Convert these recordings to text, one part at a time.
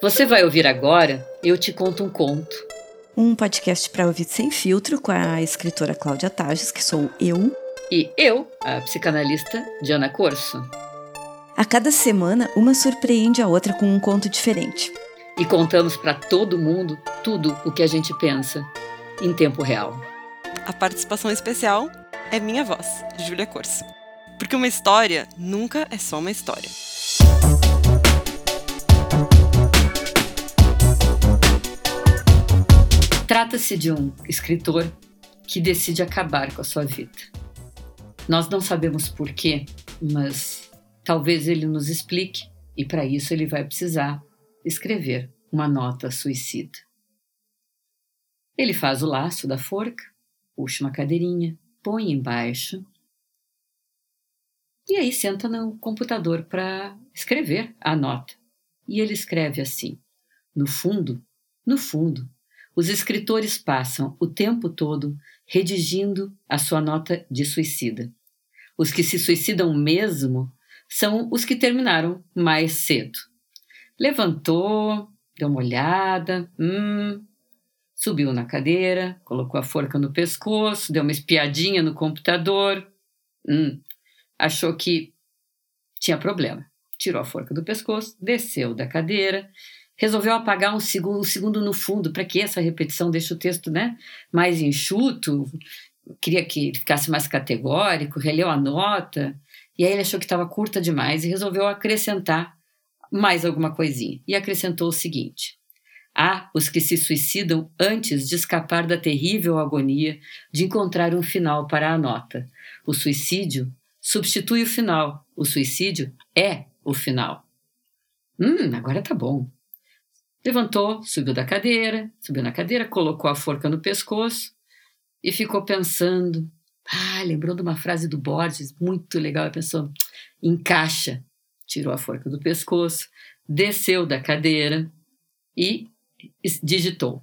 Você vai ouvir agora Eu Te Conto um Conto. Um podcast para ouvir sem filtro com a escritora Cláudia Tages, que sou eu. E eu, a psicanalista Diana Corso. A cada semana, uma surpreende a outra com um conto diferente. E contamos para todo mundo tudo o que a gente pensa, em tempo real. A participação especial é minha voz, Júlia Corso. Porque uma história nunca é só uma história. Trata-se de um escritor que decide acabar com a sua vida. Nós não sabemos porquê, mas talvez ele nos explique, e para isso ele vai precisar escrever uma nota suicida. Ele faz o laço da forca, puxa uma cadeirinha, põe embaixo e aí senta no computador para escrever a nota. E ele escreve assim: No fundo, no fundo, os escritores passam o tempo todo redigindo a sua nota de suicida. Os que se suicidam mesmo são os que terminaram mais cedo. Levantou, deu uma olhada, hum, subiu na cadeira, colocou a forca no pescoço, deu uma espiadinha no computador, hum, achou que tinha problema. Tirou a forca do pescoço, desceu da cadeira, resolveu apagar um segundo, um segundo no fundo, para que essa repetição deixe o texto né, mais enxuto, queria que ficasse mais categórico, releu a nota, e aí ele achou que estava curta demais e resolveu acrescentar mais alguma coisinha. E acrescentou o seguinte: Há os que se suicidam antes de escapar da terrível agonia de encontrar um final para a nota. O suicídio substitui o final. O suicídio é o final. Hum, agora tá bom. Levantou, subiu da cadeira, subiu na cadeira, colocou a forca no pescoço e ficou pensando. Ah, lembrou de uma frase do Borges, muito legal. Ele pensou: encaixa. Tirou a forca do pescoço, desceu da cadeira e digitou.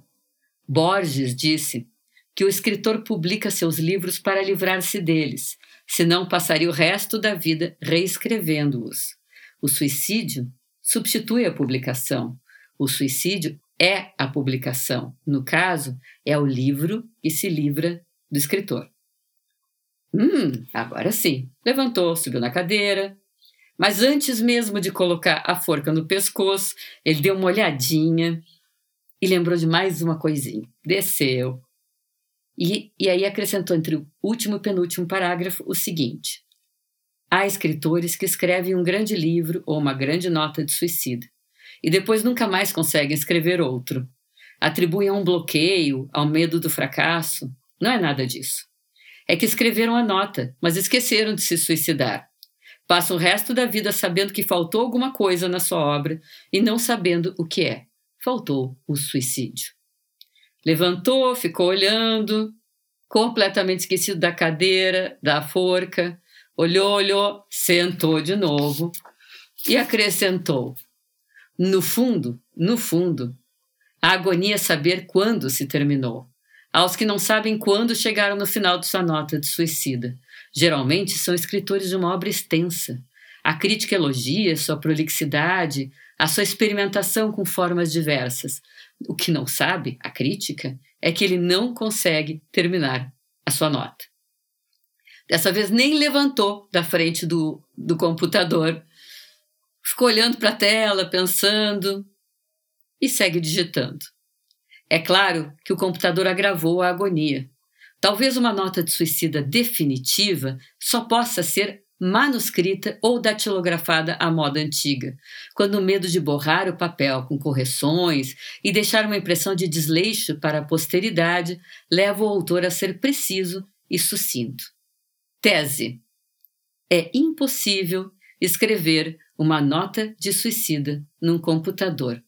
Borges disse que o escritor publica seus livros para livrar-se deles, senão passaria o resto da vida reescrevendo-os. O suicídio substitui a publicação. O suicídio é a publicação. No caso, é o livro que se livra do escritor. Hum, agora sim. Levantou, subiu na cadeira. Mas antes mesmo de colocar a forca no pescoço, ele deu uma olhadinha e lembrou de mais uma coisinha. Desceu. E, e aí acrescentou entre o último e penúltimo parágrafo o seguinte: Há escritores que escrevem um grande livro ou uma grande nota de suicídio e depois nunca mais conseguem escrever outro. Atribuem a um bloqueio, ao medo do fracasso. Não é nada disso. É que escreveram a nota, mas esqueceram de se suicidar. Passam o resto da vida sabendo que faltou alguma coisa na sua obra e não sabendo o que é. Faltou o suicídio. Levantou, ficou olhando, completamente esquecido da cadeira, da forca, olhou, olhou, sentou de novo e acrescentou: no fundo, no fundo, a agonia é saber quando se terminou. Aos que não sabem quando chegaram no final de sua nota de suicida. Geralmente são escritores de uma obra extensa. A crítica elogia sua prolixidade, a sua experimentação com formas diversas. O que não sabe, a crítica, é que ele não consegue terminar a sua nota. Dessa vez nem levantou da frente do, do computador ficou olhando para a tela, pensando e segue digitando. É claro que o computador agravou a agonia. Talvez uma nota de suicida definitiva só possa ser manuscrita ou datilografada à moda antiga, quando o medo de borrar o papel com correções e deixar uma impressão de desleixo para a posteridade leva o autor a ser preciso e sucinto. Tese: É impossível escrever uma nota de suicida num computador.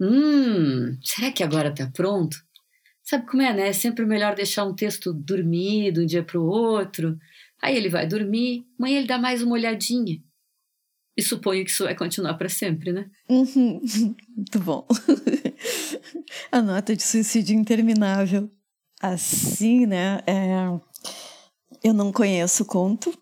Hum, será que agora está pronto? Sabe como é, né? É sempre melhor deixar um texto dormir de um dia para o outro. Aí ele vai dormir, amanhã ele dá mais uma olhadinha. E suponho que isso vai continuar para sempre, né? Uhum. Muito bom. A nota de suicídio interminável. Assim, né? É... Eu não conheço o conto,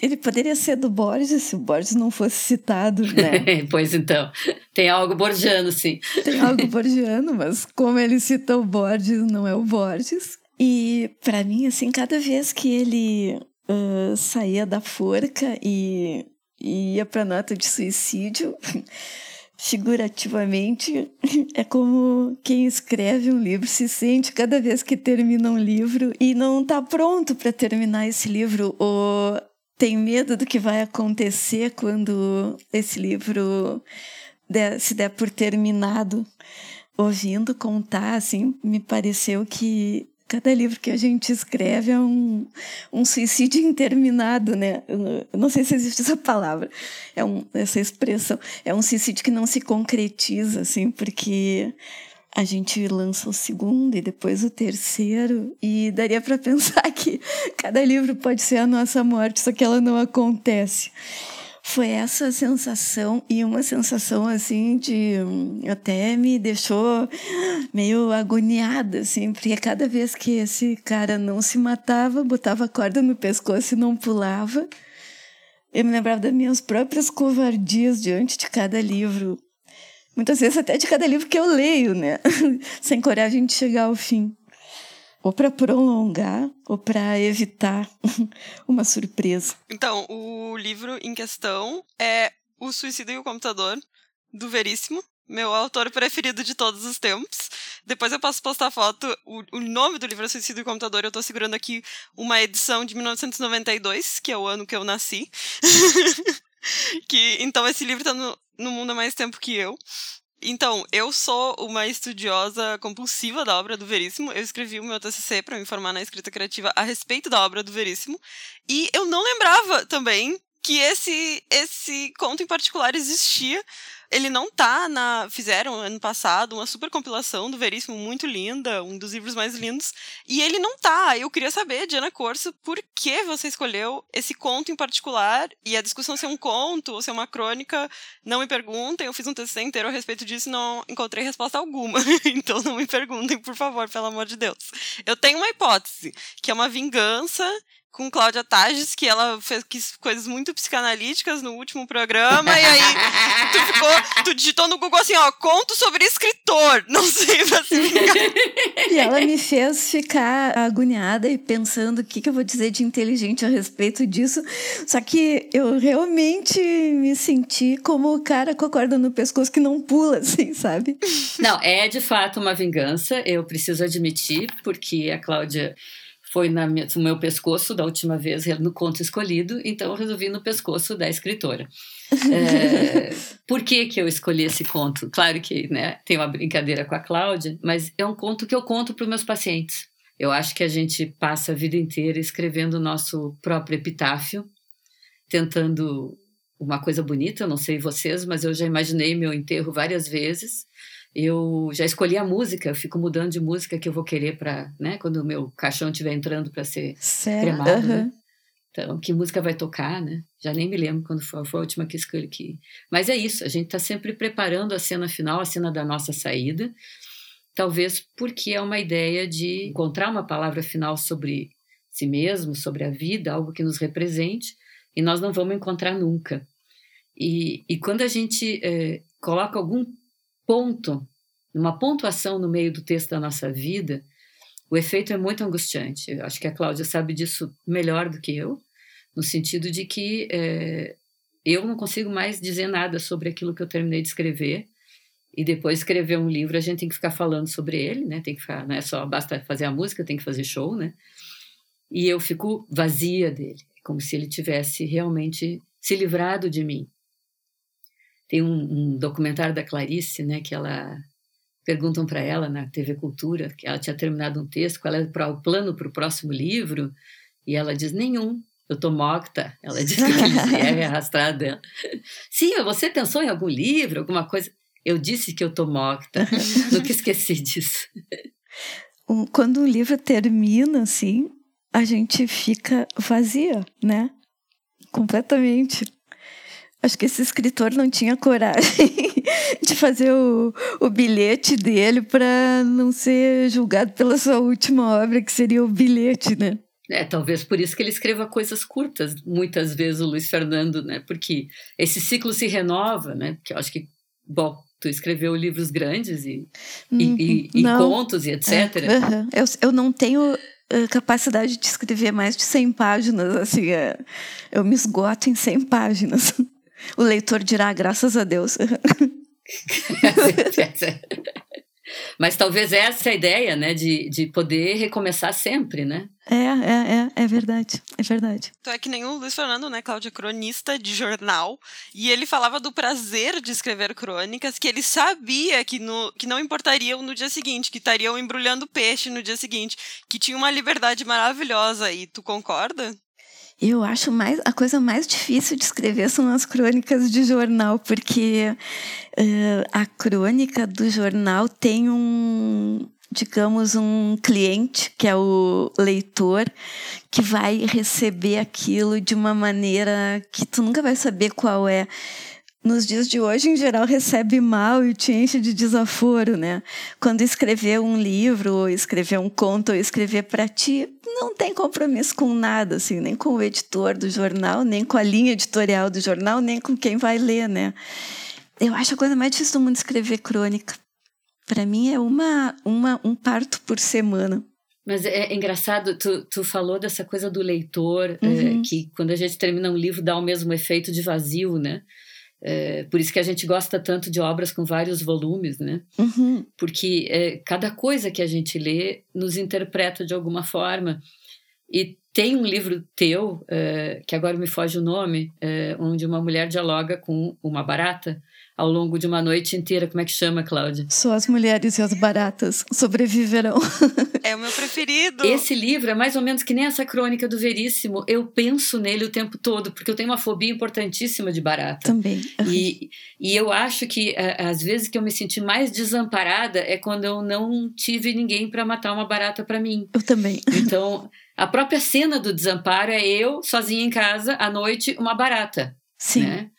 ele poderia ser do Borges se o Borges não fosse citado, né? pois então, tem algo borgiano, sim. Tem algo borgiano, mas como ele cita o Borges, não é o Borges. E para mim, assim, cada vez que ele uh, saía da forca e, e ia para nota de suicídio, figurativamente, é como quem escreve um livro se sente cada vez que termina um livro e não está pronto para terminar esse livro ou tem medo do que vai acontecer quando esse livro der, se der por terminado. Ouvindo contar, assim, me pareceu que cada livro que a gente escreve é um, um suicídio interminado, né? Eu não sei se existe essa palavra, é um, essa expressão. É um suicídio que não se concretiza, assim, porque a gente lança o segundo e depois o terceiro, e daria para pensar que cada livro pode ser a nossa morte, só que ela não acontece foi essa sensação e uma sensação assim de até me deixou meio agoniada assim, porque cada vez que esse cara não se matava, botava a corda no pescoço e não pulava, eu me lembrava das minhas próprias covardias diante de cada livro. Muitas vezes até de cada livro que eu leio, né? Sem coragem de chegar ao fim ou para prolongar ou para evitar uma surpresa. Então, o livro em questão é O Suicídio e o Computador, do Veríssimo, meu autor preferido de todos os tempos. Depois eu posso postar foto. O, o nome do livro é Suicídio e o Computador. Eu estou segurando aqui uma edição de 1992, que é o ano que eu nasci. que Então esse livro está no, no mundo há mais tempo que eu. Então, eu sou uma estudiosa compulsiva da obra do Veríssimo. Eu escrevi o meu TCC para me formar na escrita criativa a respeito da obra do Veríssimo. E eu não lembrava também que esse, esse conto em particular existia ele não tá na. Fizeram ano passado uma super compilação do Veríssimo muito linda, um dos livros mais lindos. E ele não tá. Eu queria saber, Diana Corso, por que você escolheu esse conto em particular? E a discussão se é um conto ou se é uma crônica, não me perguntem. Eu fiz um TCC inteiro a respeito disso e não encontrei resposta alguma. então não me perguntem, por favor, pelo amor de Deus. Eu tenho uma hipótese, que é uma vingança com Cláudia Tages, que ela fez coisas muito psicanalíticas no último programa, e aí tu ficou, tu digitou no Google assim, ó, conto sobre escritor, não sei pra se E ela me fez ficar agoniada e pensando o que, que eu vou dizer de inteligente a respeito disso, só que eu realmente me senti como o cara com a corda no pescoço que não pula, assim, sabe? Não, é de fato uma vingança, eu preciso admitir, porque a Cláudia foi na minha, no meu pescoço da última vez, no conto escolhido, então eu resolvi no pescoço da escritora. É, por que, que eu escolhi esse conto? Claro que né, tem uma brincadeira com a Cláudia, mas é um conto que eu conto para os meus pacientes. Eu acho que a gente passa a vida inteira escrevendo o nosso próprio epitáfio, tentando uma coisa bonita, eu não sei vocês, mas eu já imaginei meu enterro várias vezes eu já escolhi a música, eu fico mudando de música que eu vou querer para, né, quando o meu caixão estiver entrando para ser certo. cremado, uhum. né? Então, que música vai tocar, né? Já nem me lembro quando foi, foi a última que escolhi. Que... Mas é isso, a gente está sempre preparando a cena final, a cena da nossa saída, talvez porque é uma ideia de encontrar uma palavra final sobre si mesmo, sobre a vida, algo que nos represente, e nós não vamos encontrar nunca. E, e quando a gente é, coloca algum ponto, uma pontuação no meio do texto da nossa vida, o efeito é muito angustiante. Eu acho que a Cláudia sabe disso melhor do que eu, no sentido de que é, eu não consigo mais dizer nada sobre aquilo que eu terminei de escrever. E depois escrever um livro, a gente tem que ficar falando sobre ele, né? Tem que ficar, não é só basta fazer a música, tem que fazer show, né? E eu fico vazia dele, como se ele tivesse realmente se livrado de mim. Tem um, um documentário da Clarice, né, que ela perguntam para ela na TV Cultura que ela tinha terminado um texto, qual é o plano para o próximo livro, e ela diz nenhum. Eu tô morta. Ela diz que é arrastado dela. Sim, você pensou em algum livro, alguma coisa? Eu disse que eu tô morta. Nunca esqueci disso. Quando um livro termina, assim, a gente fica vazia, né? Completamente. Acho que esse escritor não tinha coragem de fazer o, o bilhete dele para não ser julgado pela sua última obra, que seria o bilhete, né? É, talvez por isso que ele escreva coisas curtas, muitas vezes o Luiz Fernando, né? Porque esse ciclo se renova, né? Porque eu acho que, bom, tu escreveu livros grandes e, uhum, e, e, e contos e etc. É, uhum. eu, eu não tenho eh, capacidade de escrever mais de 100 páginas, assim, é, eu me esgoto em 100 páginas. O leitor dirá, graças a Deus. Mas talvez essa é a ideia, né? De, de poder recomeçar sempre, né? É, é, é, é verdade, é verdade. Então é que nem o Luiz Fernando, né, Cláudia, cronista de jornal, e ele falava do prazer de escrever crônicas, que ele sabia que, no, que não importariam no dia seguinte, que estariam embrulhando peixe no dia seguinte, que tinha uma liberdade maravilhosa, e tu concorda? Eu acho mais a coisa mais difícil de escrever são as crônicas de jornal, porque uh, a crônica do jornal tem um, digamos, um cliente, que é o leitor, que vai receber aquilo de uma maneira que tu nunca vai saber qual é nos dias de hoje, em geral, recebe mal e te enche de desaforo, né? Quando escrever um livro, ou escrever um conto, ou escrever para ti, não tem compromisso com nada, assim, nem com o editor do jornal, nem com a linha editorial do jornal, nem com quem vai ler, né? Eu acho a coisa mais difícil do mundo escrever crônica. Para mim é uma, uma, um parto por semana. Mas é, é engraçado, tu, tu falou dessa coisa do leitor, é, uhum. é, que quando a gente termina um livro dá o mesmo efeito de vazio, né? É, por isso que a gente gosta tanto de obras com vários volumes, né? Uhum. Porque é, cada coisa que a gente lê nos interpreta de alguma forma. E tem um livro teu, é, que agora me foge o nome, é, onde uma mulher dialoga com uma barata ao longo de uma noite inteira. Como é que chama, Cláudia? Só as mulheres e as baratas sobreviverão. É o meu preferido. Esse livro é mais ou menos que nem essa crônica do Veríssimo. Eu penso nele o tempo todo, porque eu tenho uma fobia importantíssima de barata. Também. E, e eu acho que às vezes que eu me senti mais desamparada é quando eu não tive ninguém para matar uma barata para mim. Eu também. Então, a própria cena do desamparo é eu sozinha em casa à noite, uma barata. Sim. Né?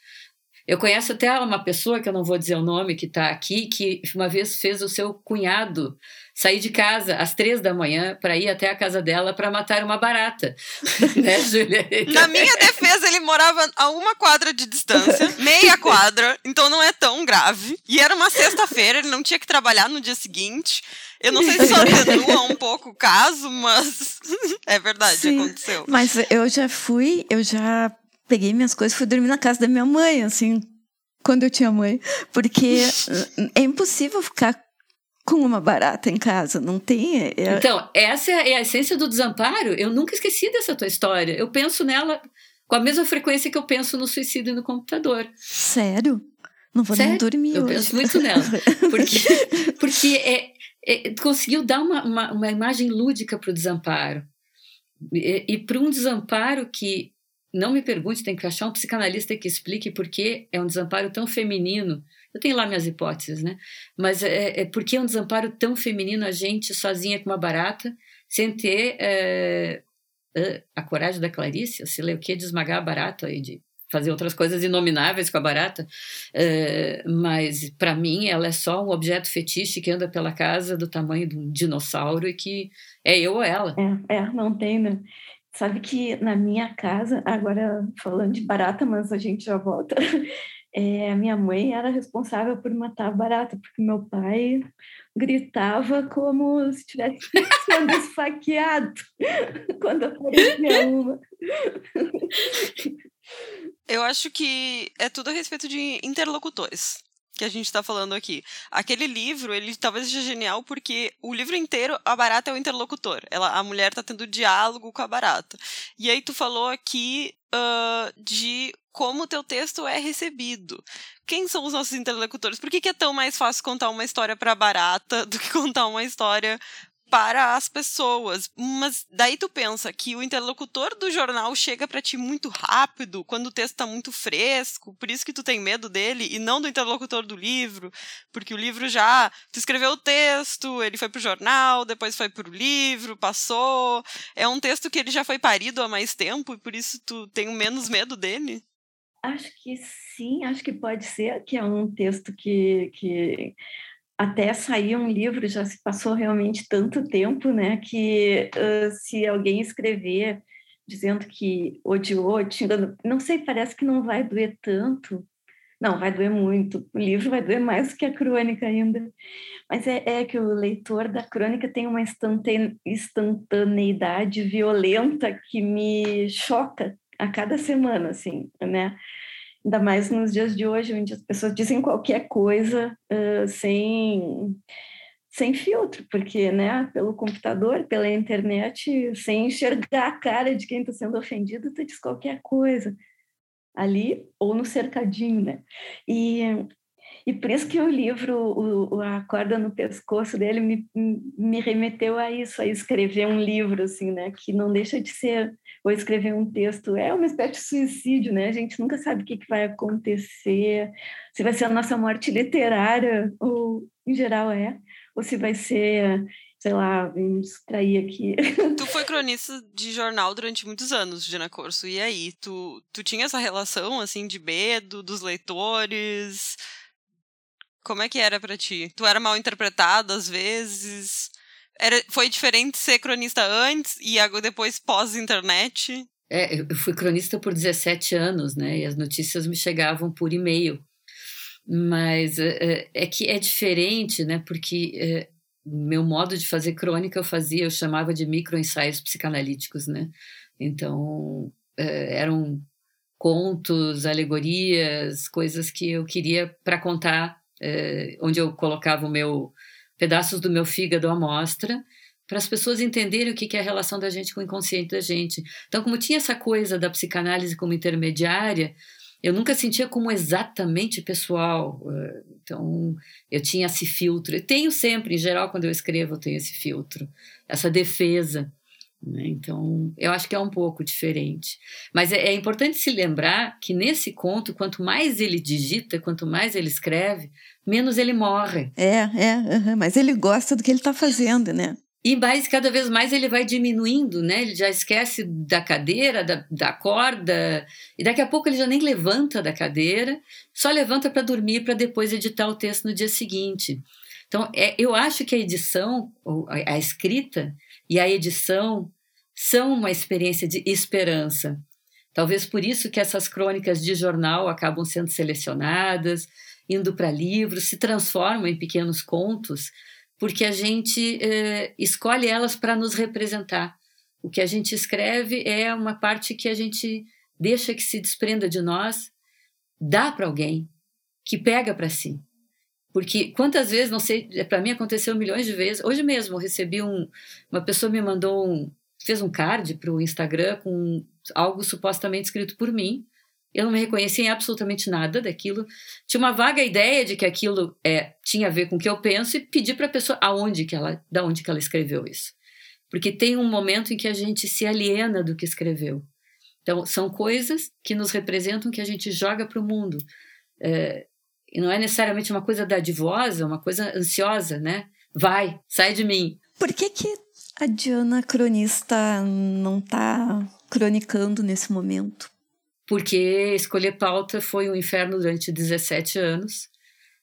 Eu conheço até uma pessoa, que eu não vou dizer o nome, que está aqui, que uma vez fez o seu cunhado sair de casa às três da manhã para ir até a casa dela para matar uma barata. né, Júlia? Na minha defesa, ele morava a uma quadra de distância, meia quadra, então não é tão grave. E era uma sexta-feira, ele não tinha que trabalhar no dia seguinte. Eu não sei se só atenua um pouco o caso, mas é verdade, Sim, aconteceu. Mas eu já fui, eu já peguei minhas coisas e fui dormir na casa da minha mãe, assim, quando eu tinha mãe. Porque é impossível ficar com uma barata em casa, não tem. É... é então, essa é a essência do desamparo. Eu nunca esqueci dessa tua história. Eu penso nela com a mesma frequência que eu penso no suicídio no computador. Sério? Não vou Sério? nem dormir. Eu hoje. penso muito nela. Porque, porque é, é conseguiu dar uma, uma, uma imagem lúdica para o desamparo. E, e para um desamparo que não me pergunte, tem que achar um psicanalista que explique por que é um desamparo tão feminino. Eu tenho lá minhas hipóteses, né? Mas é, é porque é um desamparo tão feminino a gente sozinha com uma barata, sem ter é, a coragem da Clarice, sei lá o que, de esmagar a barata e de fazer outras coisas inomináveis com a barata, é, mas para mim ela é só um objeto fetiche que anda pela casa do tamanho de um dinossauro e que é eu ou ela. É, é não tem, né? Sabe que na minha casa, agora falando de barata, mas a gente já volta, é, a minha mãe era responsável por matar a barata, porque meu pai gritava como se estivesse sendo esfaqueado quando aparecia uma. Eu acho que é tudo a respeito de interlocutores que a gente está falando aqui. Aquele livro, ele talvez seja genial porque o livro inteiro, a barata é o interlocutor. Ela, a mulher está tendo diálogo com a barata. E aí tu falou aqui uh, de como o teu texto é recebido. Quem são os nossos interlocutores? Por que, que é tão mais fácil contar uma história para barata do que contar uma história para as pessoas. Mas daí tu pensa que o interlocutor do jornal chega para ti muito rápido, quando o texto está muito fresco, por isso que tu tem medo dele e não do interlocutor do livro, porque o livro já tu escreveu o texto, ele foi pro jornal, depois foi pro livro, passou. É um texto que ele já foi parido há mais tempo e por isso tu tem menos medo dele? Acho que sim, acho que pode ser que é um texto que, que até sair um livro já se passou realmente tanto tempo, né? Que uh, se alguém escrever dizendo que odiou, xingando, não sei, parece que não vai doer tanto. Não, vai doer muito. O livro vai doer mais que a crônica ainda. Mas é, é que o leitor da crônica tem uma instantaneidade violenta que me choca a cada semana, assim, né? Ainda mais nos dias de hoje, onde as pessoas dizem qualquer coisa uh, sem sem filtro, porque, né, pelo computador, pela internet, sem enxergar a cara de quem está sendo ofendido, tu diz qualquer coisa ali ou no cercadinho, né? E, e por isso que o livro, o, a corda no pescoço dele me, me remeteu a isso, a escrever um livro, assim, né? Que não deixa de ser, ou escrever um texto, é uma espécie de suicídio, né? A gente nunca sabe o que, que vai acontecer, se vai ser a nossa morte literária, ou em geral é, ou se vai ser, sei lá, me distrair aqui. Tu foi cronista de jornal durante muitos anos, Gina Corso, e aí? Tu, tu tinha essa relação, assim, de medo dos leitores? Como é que era para ti? Tu era mal interpretado às vezes? Era, foi diferente ser cronista antes e depois pós-internet? É, eu fui cronista por 17 anos, né? E as notícias me chegavam por e-mail mas é, é, que é diferente, né? Porque é, meu modo de fazer crônica eu fazia, eu chamava de microensaios psicanalíticos, né? Então eram contos, alegorias, coisas que eu queria para contar, é, onde eu colocava o meu pedaços do meu fígado à mostra para as pessoas entenderem o que é a relação da gente com o inconsciente da gente. Então, como tinha essa coisa da psicanálise como intermediária, eu nunca sentia como exatamente pessoal. Eh, então, eu tinha esse filtro. Eu tenho sempre, em geral, quando eu escrevo, eu tenho esse filtro, essa defesa. Né? Então, eu acho que é um pouco diferente. Mas é, é, importante se lembrar que nesse conto, quanto mais ele digita, quanto mais ele escreve, menos ele morre. É, é, mas ele gosta do que ele está fazendo, né? E mais, cada vez mais ele vai diminuindo, né? Ele já esquece da cadeira, da, da corda, e daqui a pouco ele já nem levanta da cadeira, só levanta para dormir para depois editar o texto no dia seguinte. Então, é, eu acho que a edição, a escrita e a edição são uma experiência de esperança. Talvez por isso que essas crônicas de jornal acabam sendo selecionadas, indo para livros, se transformam em pequenos contos porque a gente eh, escolhe elas para nos representar. O que a gente escreve é uma parte que a gente deixa que se desprenda de nós, dá para alguém, que pega para si. Porque quantas vezes, não sei, para mim aconteceu milhões de vezes. Hoje mesmo eu recebi um, uma pessoa me mandou um, fez um card para o Instagram com algo supostamente escrito por mim. Eu não me reconhecia em absolutamente nada daquilo. Tinha uma vaga ideia de que aquilo é, tinha a ver com o que eu penso e pedi para a pessoa aonde que ela, da onde que ela escreveu isso. Porque tem um momento em que a gente se aliena do que escreveu. Então, são coisas que nos representam que a gente joga para o mundo. É, e não é necessariamente uma coisa dadivosa, uma coisa ansiosa, né? Vai, sai de mim. Por que, que a Diana cronista não está cronicando nesse momento? porque escolher pauta foi um inferno durante 17 anos,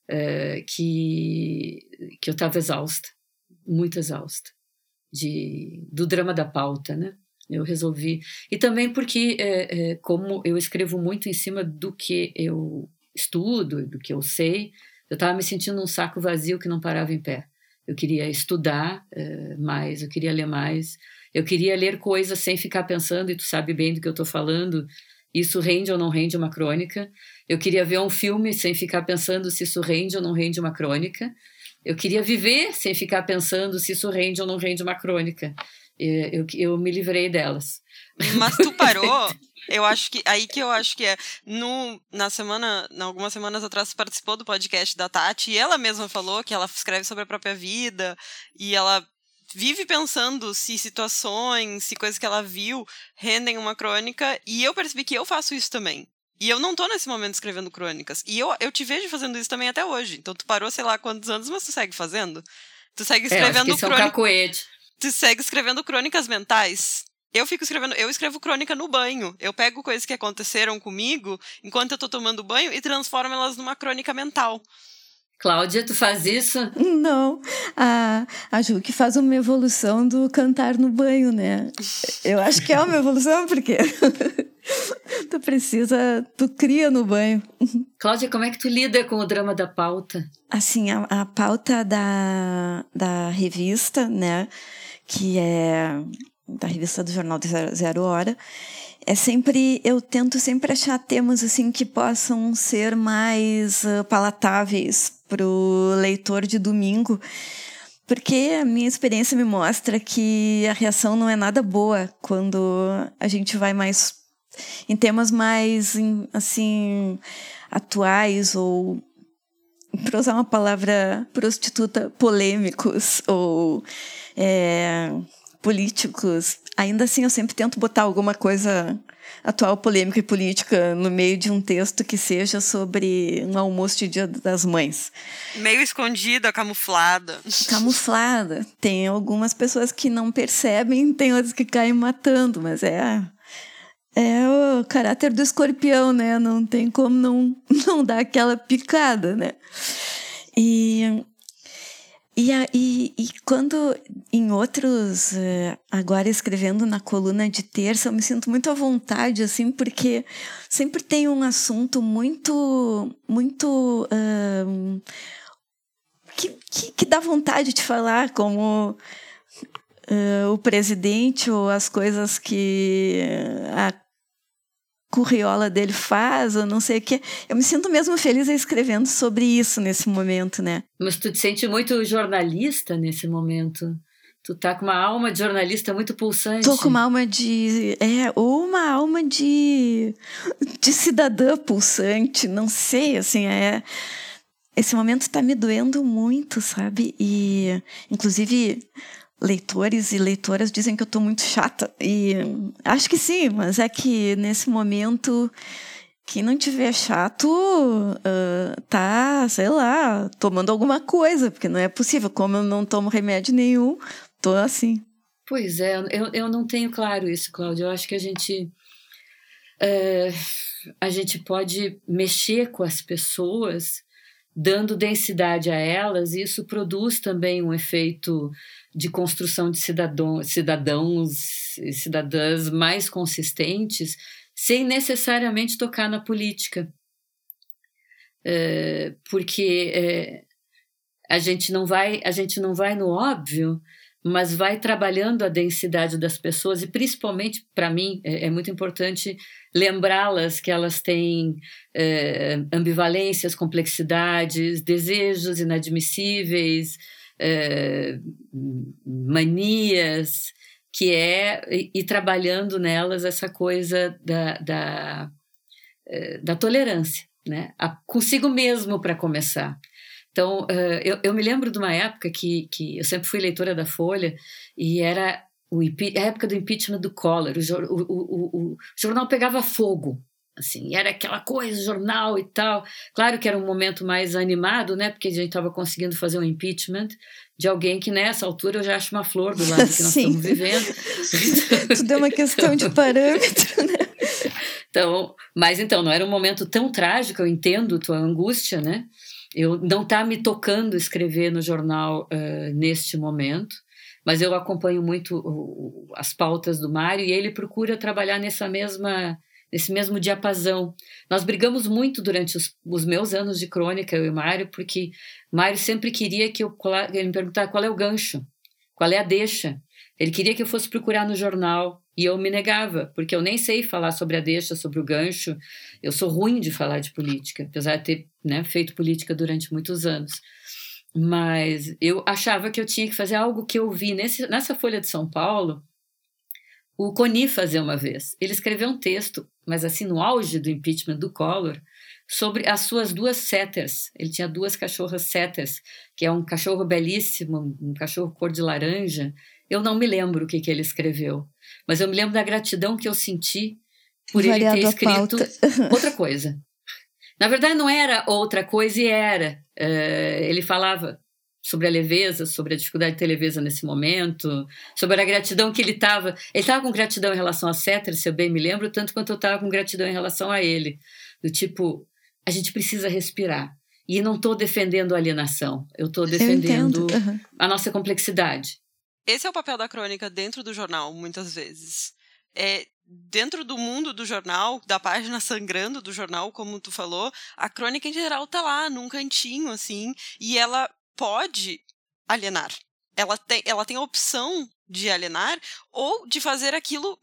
é, que, que eu estava exausta, muito exausta, de, do drama da pauta, né? Eu resolvi. E também porque, é, é, como eu escrevo muito em cima do que eu estudo, do que eu sei, eu estava me sentindo um saco vazio que não parava em pé. Eu queria estudar mais, eu queria ler mais, eu queria ler coisas sem ficar pensando, e tu sabe bem do que eu estou falando, isso rende ou não rende uma crônica. Eu queria ver um filme sem ficar pensando se isso rende ou não rende uma crônica. Eu queria viver sem ficar pensando se isso rende ou não rende uma crônica. Eu, eu me livrei delas. Mas tu parou? Eu acho que aí que eu acho que é no na semana, algumas semanas atrás participou do podcast da Tati e ela mesma falou que ela escreve sobre a própria vida e ela vive pensando se situações, se coisas que ela viu rendem uma crônica, e eu percebi que eu faço isso também. E eu não tô nesse momento escrevendo crônicas. E eu, eu te vejo fazendo isso também até hoje. Então tu parou, sei lá, quantos anos, mas tu segue fazendo. Tu segue escrevendo é, crônicas. tu segue escrevendo crônicas mentais. Eu fico escrevendo, eu escrevo crônica no banho. Eu pego coisas que aconteceram comigo enquanto eu tô tomando banho e transformo elas numa crônica mental. Cláudia, tu faz isso? Não. A, a Ju que faz uma evolução do cantar no banho, né? Eu acho que é uma evolução, porque tu precisa, tu cria no banho. Cláudia, como é que tu lida com o drama da pauta? Assim, a, a pauta da, da revista, né? Que é da revista do Jornal de Zero, Zero Hora, é sempre eu tento sempre achar temas assim que possam ser mais uh, palatáveis para o leitor de domingo porque a minha experiência me mostra que a reação não é nada boa quando a gente vai mais em temas mais assim atuais ou para usar uma palavra prostituta polêmicos ou é, políticos, ainda assim eu sempre tento botar alguma coisa atual, polêmica e política no meio de um texto que seja sobre um almoço de Dia das Mães. Meio escondida, camuflada. Camuflada. Tem algumas pessoas que não percebem, tem outras que caem matando, mas é é o caráter do escorpião, né? Não tem como não, não dar aquela picada, né? E e, e, e, quando em outros, eh, agora escrevendo na coluna de terça, eu me sinto muito à vontade, assim, porque sempre tem um assunto muito, muito. Um, que, que, que, dá vontade de falar, como uh, o presidente ou as coisas que. a curriola dele faz, ou não sei o quê. Eu me sinto mesmo feliz escrevendo sobre isso nesse momento, né? Mas tu te sente muito jornalista nesse momento? Tu tá com uma alma de jornalista muito pulsante. Tô com uma alma de. É, ou uma alma de. de cidadã pulsante, não sei, assim, é. Esse momento tá me doendo muito, sabe? E, inclusive, leitores e leitoras dizem que eu estou muito chata. E acho que sim, mas é que nesse momento, quem não tiver chato uh, tá, sei lá, tomando alguma coisa, porque não é possível. Como eu não tomo remédio nenhum, tô assim. Pois é, eu, eu não tenho claro isso, Cláudia. Eu acho que a gente. Uh, a gente pode mexer com as pessoas dando densidade a elas, e isso produz também um efeito de construção de cidadão, cidadãos e cidadãs mais consistentes, sem necessariamente tocar na política. É, porque é, a gente não vai a gente não vai no óbvio mas vai trabalhando a densidade das pessoas e principalmente para mim é, é, muito importante lembrá-las que elas têm é, ambivalências, complexidades, desejos inadmissíveis, é, manias, que é ir trabalhando nelas essa coisa da, da, é, da tolerância, né? A, consigo mesmo para começar. Então, uh, eu, eu me lembro de uma época que, que eu sempre fui leitora da Folha e era o, a época do impeachment do Collor. O, o, o, jornal pegava fogo, assim, era aquela coisa, jornal e tal. Claro que era um momento mais animado, né? Porque a gente estava conseguindo fazer um impeachment de alguém que nessa altura eu já acho uma flor do lado que nós estamos vivendo. Tudo é uma questão de parâmetro, né? Então, mas então, não era um momento tão trágico, eu entendo tua angústia, né? Eu não está me tocando escrever no jornal uh, neste momento, mas eu acompanho muito o, as pautas do Mário e ele procura trabalhar nessa mesma nesse mesmo diapasão. Nós brigamos muito durante os, os meus anos de crônica, eu e Mário, porque Mário sempre queria que eu ele me perguntasse qual é o gancho, qual é a deixa. Ele queria que eu fosse procurar no jornal e eu me negava, porque eu nem sei falar sobre a deixa, sobre o gancho. Eu sou ruim de falar de política, apesar de ter né, feito política durante muitos anos. Mas eu achava que eu tinha que fazer algo que eu vi nesse, nessa Folha de São Paulo, o Coni fazer uma vez. Ele escreveu um texto, mas assim, no auge do impeachment do Collor, sobre as suas duas setters. Ele tinha duas cachorras setters, que é um cachorro belíssimo, um cachorro cor de laranja. Eu não me lembro o que, que ele escreveu, mas eu me lembro da gratidão que eu senti por Variado ele ter escrito outra coisa. Na verdade, não era outra coisa e era. Uh, ele falava sobre a leveza, sobre a dificuldade de ter leveza nesse momento, sobre a gratidão que ele estava. Ele estava com gratidão em relação a Cetra, se eu bem me lembro, tanto quanto eu estava com gratidão em relação a ele. Do tipo, a gente precisa respirar. E não estou defendendo a alienação, eu estou defendendo uhum. a nossa complexidade. Esse é o papel da crônica dentro do jornal, muitas vezes. É, dentro do mundo do jornal, da página sangrando do jornal, como tu falou, a crônica em geral tá lá, num cantinho, assim, e ela pode alienar. Ela tem, ela tem a opção de alienar ou de fazer aquilo,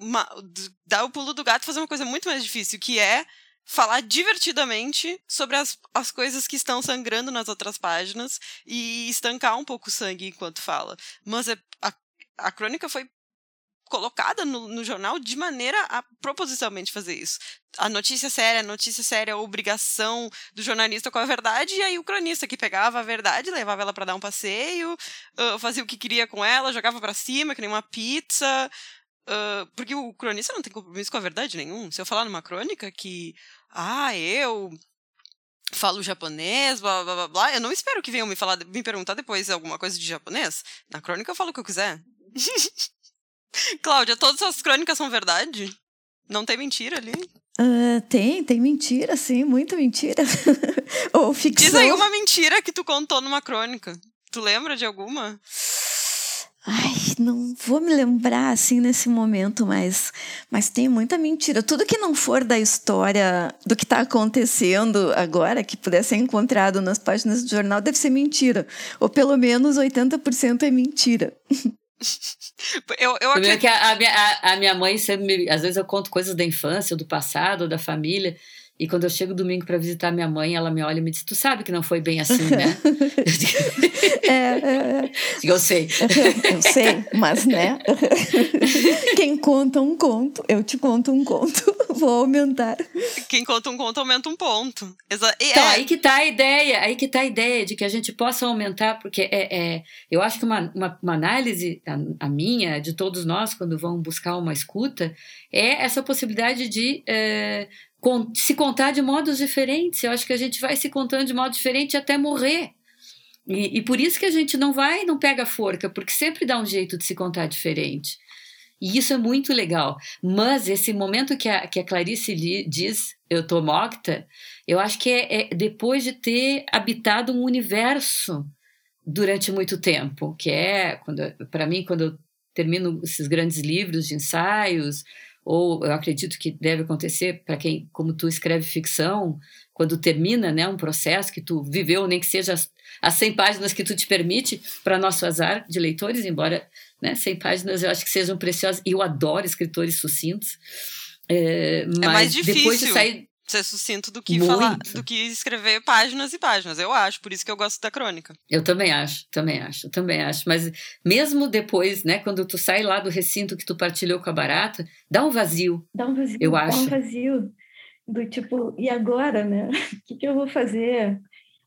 dar o pulo do gato fazer uma coisa muito mais difícil, que é falar divertidamente sobre as, as coisas que estão sangrando nas outras páginas e estancar um pouco o sangue enquanto fala. Mas é, a, a crônica foi colocada no, no, jornal de maneira a propositalmente fazer isso. A notícia séria, a notícia séria, a obrigação do jornalista com a verdade, e aí o cronista que pegava a verdade, levava ela para dar um passeio, uh, fazia o que queria com ela, jogava para cima, que nem uma pizza. Uh, porque o cronista não tem compromisso com a verdade nenhum. Se eu falar numa crônica que, ah, eu falo japonês, blá blá blá blá, eu não espero que venham me falar, me perguntar depois alguma coisa de japonês. Na crônica eu falo o que eu quiser. Cláudia, todas as crônicas são verdade? Não tem mentira ali? Uh, tem, tem mentira, sim, muita mentira. Ou ficção. Diz aí uma mentira que tu contou numa crônica. Tu lembra de alguma? Ai, não vou me lembrar assim nesse momento, mas, mas tem muita mentira. Tudo que não for da história do que está acontecendo agora, que puder ser encontrado nas páginas do jornal, deve ser mentira. Ou pelo menos 80% é mentira. eu, eu acredito... que a, a, minha, a, a minha mãe sempre me, às vezes eu conto coisas da infância, do passado, da família. E quando eu chego domingo para visitar minha mãe, ela me olha e me diz: Tu sabe que não foi bem assim, né? é, é, é. Eu sei. Eu sei, mas né? Quem conta um conto, eu te conto um conto, vou aumentar. Quem conta um conto aumenta um ponto. Exa então, é. aí que tá a ideia, aí que tá a ideia de que a gente possa aumentar, porque é, é eu acho que uma, uma, uma análise, a, a, minha, de todos nós, quando vão buscar uma escuta, é essa possibilidade de é, se contar de modos diferentes. Eu acho que a gente vai se contando de modo diferente até morrer. E, e, por isso que a gente não vai, não pega forca, porque sempre dá um jeito de se contar diferente. E isso é muito legal. Mas esse momento que a, que a Clarice diz, eu tô morta, eu acho que é, é depois de ter habitado um universo durante muito tempo, que é, para mim, quando eu termino esses grandes livros de ensaios, ou eu acredito que deve acontecer para quem, como tu escreve ficção, quando termina né, um processo que tu viveu, nem que seja as, as 100 páginas que tu te permite, para nosso azar de leitores, embora né, 100 páginas eu acho que sejam preciosas, e eu adoro escritores sucintos. É, mas é mais difícil. depois de sair ser sucinto do que Muito. falar, do que escrever páginas e páginas. Eu acho, por isso que eu gosto da crônica. Eu também acho, também acho, também acho. Mas mesmo depois, né, quando tu sai lá do recinto que tu partilhou com a barata, dá um vazio. Dá um vazio. Eu dá acho. um vazio do tipo, e agora, né? O que, que eu vou fazer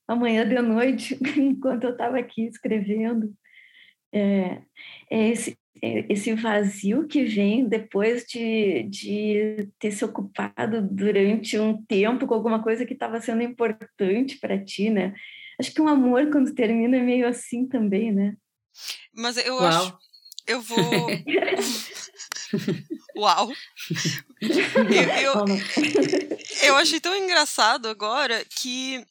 amanhã de noite enquanto eu estava aqui escrevendo? É, é esse, esse vazio que vem depois de, de ter se ocupado durante um tempo com alguma coisa que estava sendo importante para ti, né? Acho que um amor, quando termina, é meio assim também, né? Mas eu Uau. acho. Eu vou. Uau! Eu, eu, eu achei tão engraçado agora que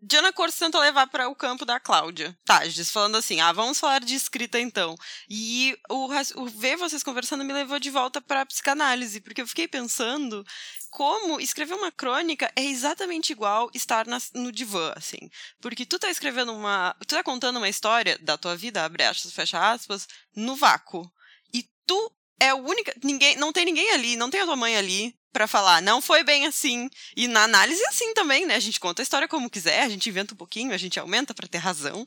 Diana Corso tenta levar para o campo da Cláudia Tages, falando assim: ah, vamos falar de escrita então. E o, o ver vocês conversando me levou de volta para a psicanálise, porque eu fiquei pensando como escrever uma crônica é exatamente igual estar na, no divã, assim. Porque tu tá escrevendo uma. Tu tá contando uma história da tua vida, abre aspas, fecha aspas, no vácuo. E tu é a única. Ninguém, não tem ninguém ali, não tem a tua mãe ali, para falar, não foi bem assim. E na análise é assim também, né? A gente conta a história como quiser, a gente inventa um pouquinho, a gente aumenta para ter razão.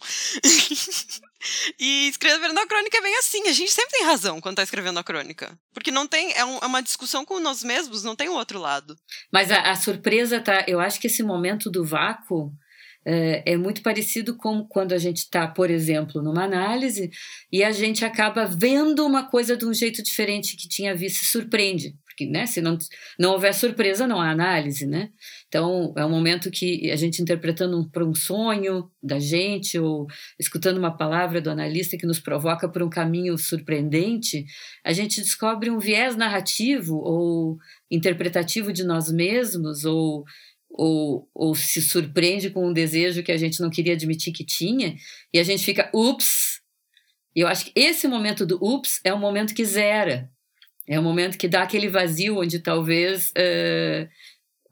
e escrevendo a crônica é bem assim, a gente sempre tem razão quando tá escrevendo a crônica. Porque não tem, é, um, é uma discussão com nós mesmos, não tem o outro lado. Mas a, a surpresa tá, eu acho que esse momento do vácuo é, é muito parecido com quando a gente está, por exemplo, numa análise e a gente acaba vendo uma coisa de um jeito diferente que tinha visto, se surpreende porque né, se não, não houver surpresa, não há análise, né? Então, é um momento que a gente interpretando para um sonho da gente ou escutando uma palavra do analista que nos provoca por um caminho surpreendente, a gente descobre um viés narrativo ou interpretativo de nós mesmos ou ou, ou se surpreende com um desejo que a gente não queria admitir que tinha, e a gente fica, ups. E eu acho que esse momento do ups é o momento que zera. É o momento que dá aquele vazio onde talvez uh,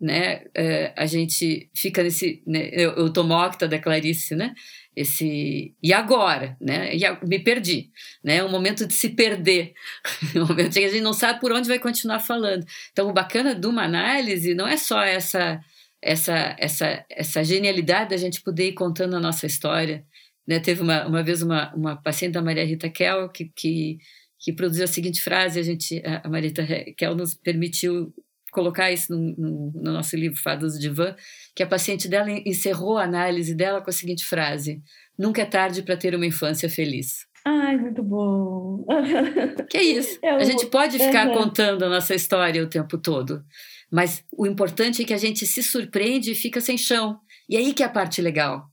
né, uh, a gente fica nesse. Né, eu, eu tomo octa da Clarice, né? esse e agora, né? E me perdi, né? Um momento de se perder, um momento que a gente não sabe por onde vai continuar falando. Então, o bacana de uma análise não é só essa essa essa essa genialidade da gente poder ir contando a nossa história, né? Teve uma, uma vez uma, uma paciente da Maria Rita Kel que, que que produziu a seguinte frase, a gente a Maria Rita Kel nos permitiu colocar isso no, no, no nosso livro Fadas do Divã, que a paciente dela encerrou a análise dela com a seguinte frase: Nunca é tarde para ter uma infância feliz. Ai, muito bom. Que é isso. É a gente pode ficar uhum. contando a nossa história o tempo todo, mas o importante é que a gente se surpreende e fica sem chão. E aí que é a parte legal,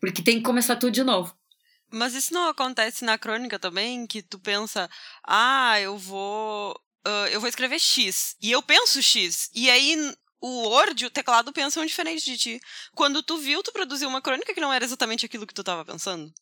porque tem que começar tudo de novo. Mas isso não acontece na crônica também, que tu pensa, ah, eu vou uh, eu vou escrever X. E eu penso X. E aí o Word, o teclado pensam diferente de ti. Quando tu viu, tu produziu uma crônica que não era exatamente aquilo que tu estava pensando.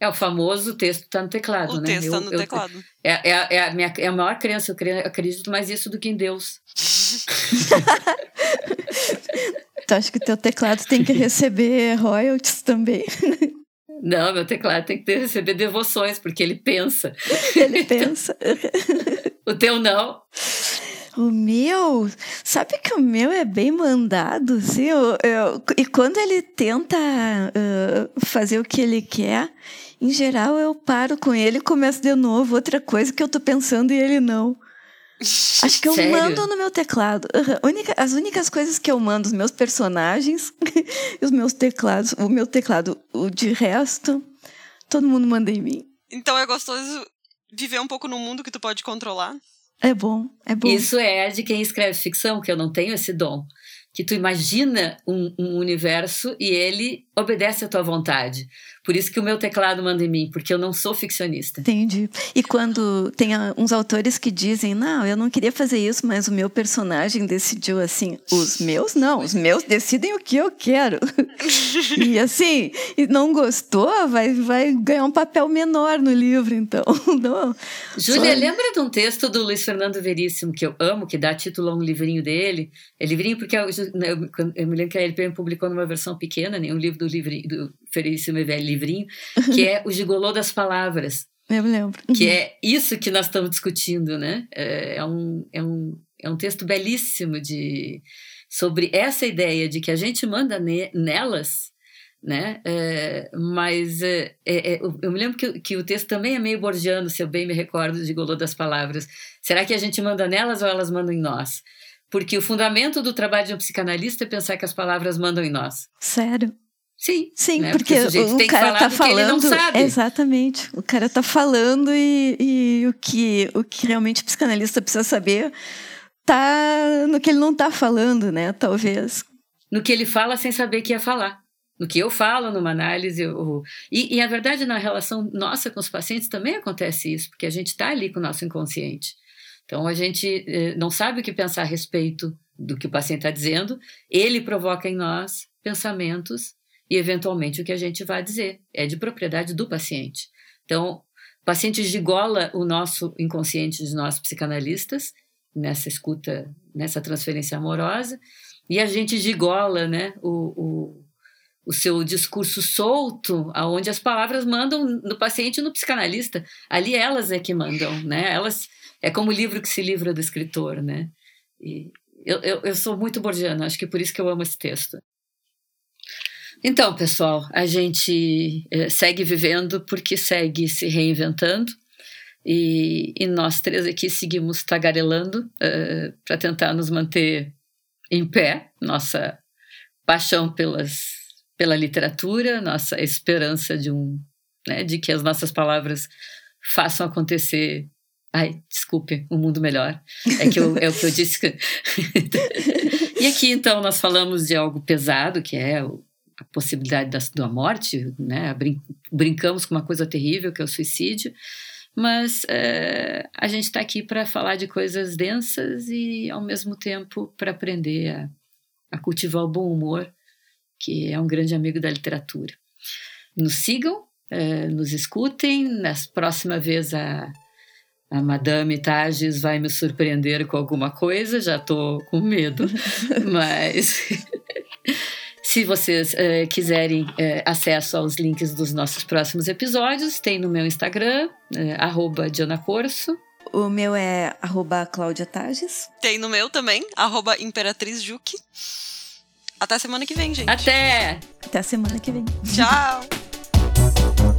É o famoso texto está no teclado, o né? O texto está no eu, teclado. É, é, é, a minha, é a maior crença, eu acredito mais isso do que em Deus. tu acha que teu teclado tem que receber royalties também? Não, meu teclado tem que ter, receber devoções, porque ele pensa. Ele pensa. o teu não. O meu, sabe que o meu é bem mandado, assim, eu, eu, e quando ele tenta uh, fazer o que ele quer, em geral eu paro com ele e começo de novo, outra coisa que eu tô pensando e ele não. Acho que eu Sério? mando no meu teclado. Única, as únicas coisas que eu mando, os meus personagens e os meus teclados. O meu teclado, o de resto, todo mundo manda em mim. Então é gostoso viver um pouco no mundo que tu pode controlar. É bom, é bom. Isso é de quem escreve ficção, que eu não tenho esse dom. Que tu imagina um, um universo e ele obedece à tua vontade. Por isso que o meu teclado manda em mim, porque eu não sou ficcionista. Entendi. E quando tem uns autores que dizem, não, eu não queria fazer isso, mas o meu personagem decidiu assim, os meus não, os meus decidem o que eu quero. e assim, e não gostou, vai, vai ganhar um papel menor no livro, então. Não. Júlia, Só... lembra de um texto do Luiz Fernando Veríssimo, que eu amo, que dá título a um livrinho dele? É livrinho porque eu, eu, eu me lembro que LPM publicou numa versão pequena, né, um livro do livrinho do Veríssimo e Velho livrinho, que é o gigolô das palavras. Eu lembro. Que é isso que nós estamos discutindo, né? É, é um, é um, é um texto belíssimo de, sobre essa ideia de que a gente manda ne, nelas, né? É, mas é, é, é eu me lembro que, que o texto também é meio borgiano, se eu bem me recordo, de Gigolô das Palavras. Será que a gente manda nelas ou elas mandam em nós? Porque o fundamento do trabalho de um psicanalista é pensar que as palavras mandam em nós. Sério? Sim. Sim, né? porque, porque o, o cara tá falando. Exatamente. O cara tá falando e, e, o, que, o que realmente o psicanalista precisa saber tá no que ele não tá falando, né? Talvez. No que ele fala sem saber que ia falar. No que eu falo numa análise. Eu, e, e a verdade, na relação nossa com os pacientes também acontece isso, porque a gente está ali com o nosso inconsciente. Então a gente eh, não sabe o que pensar a respeito do que o paciente está dizendo, ele provoca em nós pensamentos e, eventualmente, o que a gente vai dizer é de propriedade do paciente. Então, o paciente gigola o nosso inconsciente de nós psicanalistas nessa escuta, nessa transferência amorosa, e a gente gigola né, o, o, o seu discurso solto, aonde as palavras mandam no paciente e no psicanalista. Ali elas é que mandam, né? Elas é como o livro que se livra do escritor, né? E eu, eu, eu sou muito borgiana, acho que por isso que eu amo esse texto. Então, pessoal, a gente é, segue vivendo porque segue se reinventando. E, e nós três aqui seguimos tagarelando uh, para tentar nos manter em pé, nossa paixão pelas, pela literatura, nossa esperança de um, né, de que as nossas palavras façam acontecer. Ai, desculpe, um mundo melhor. É que eu, é o que eu disse. e aqui então nós falamos de algo pesado, que é o a possibilidade da, da morte, né? Brin brincamos com uma coisa terrível que é o suicídio, mas é, a gente está aqui para falar de coisas densas e, ao mesmo tempo, para aprender a, a cultivar o bom humor, que é um grande amigo da literatura. Nos sigam, é, nos escutem. Na próxima vez a, a Madame Tages vai me surpreender com alguma coisa, já estou com medo, mas. Se vocês uh, quiserem uh, acesso aos links dos nossos próximos episódios, tem no meu Instagram, uh, Diana Corso. O meu é arroba Cláudia Tages. Tem no meu também, arroba Imperatriz Juque. Até semana que vem, gente. Até! Até semana que vem. Tchau!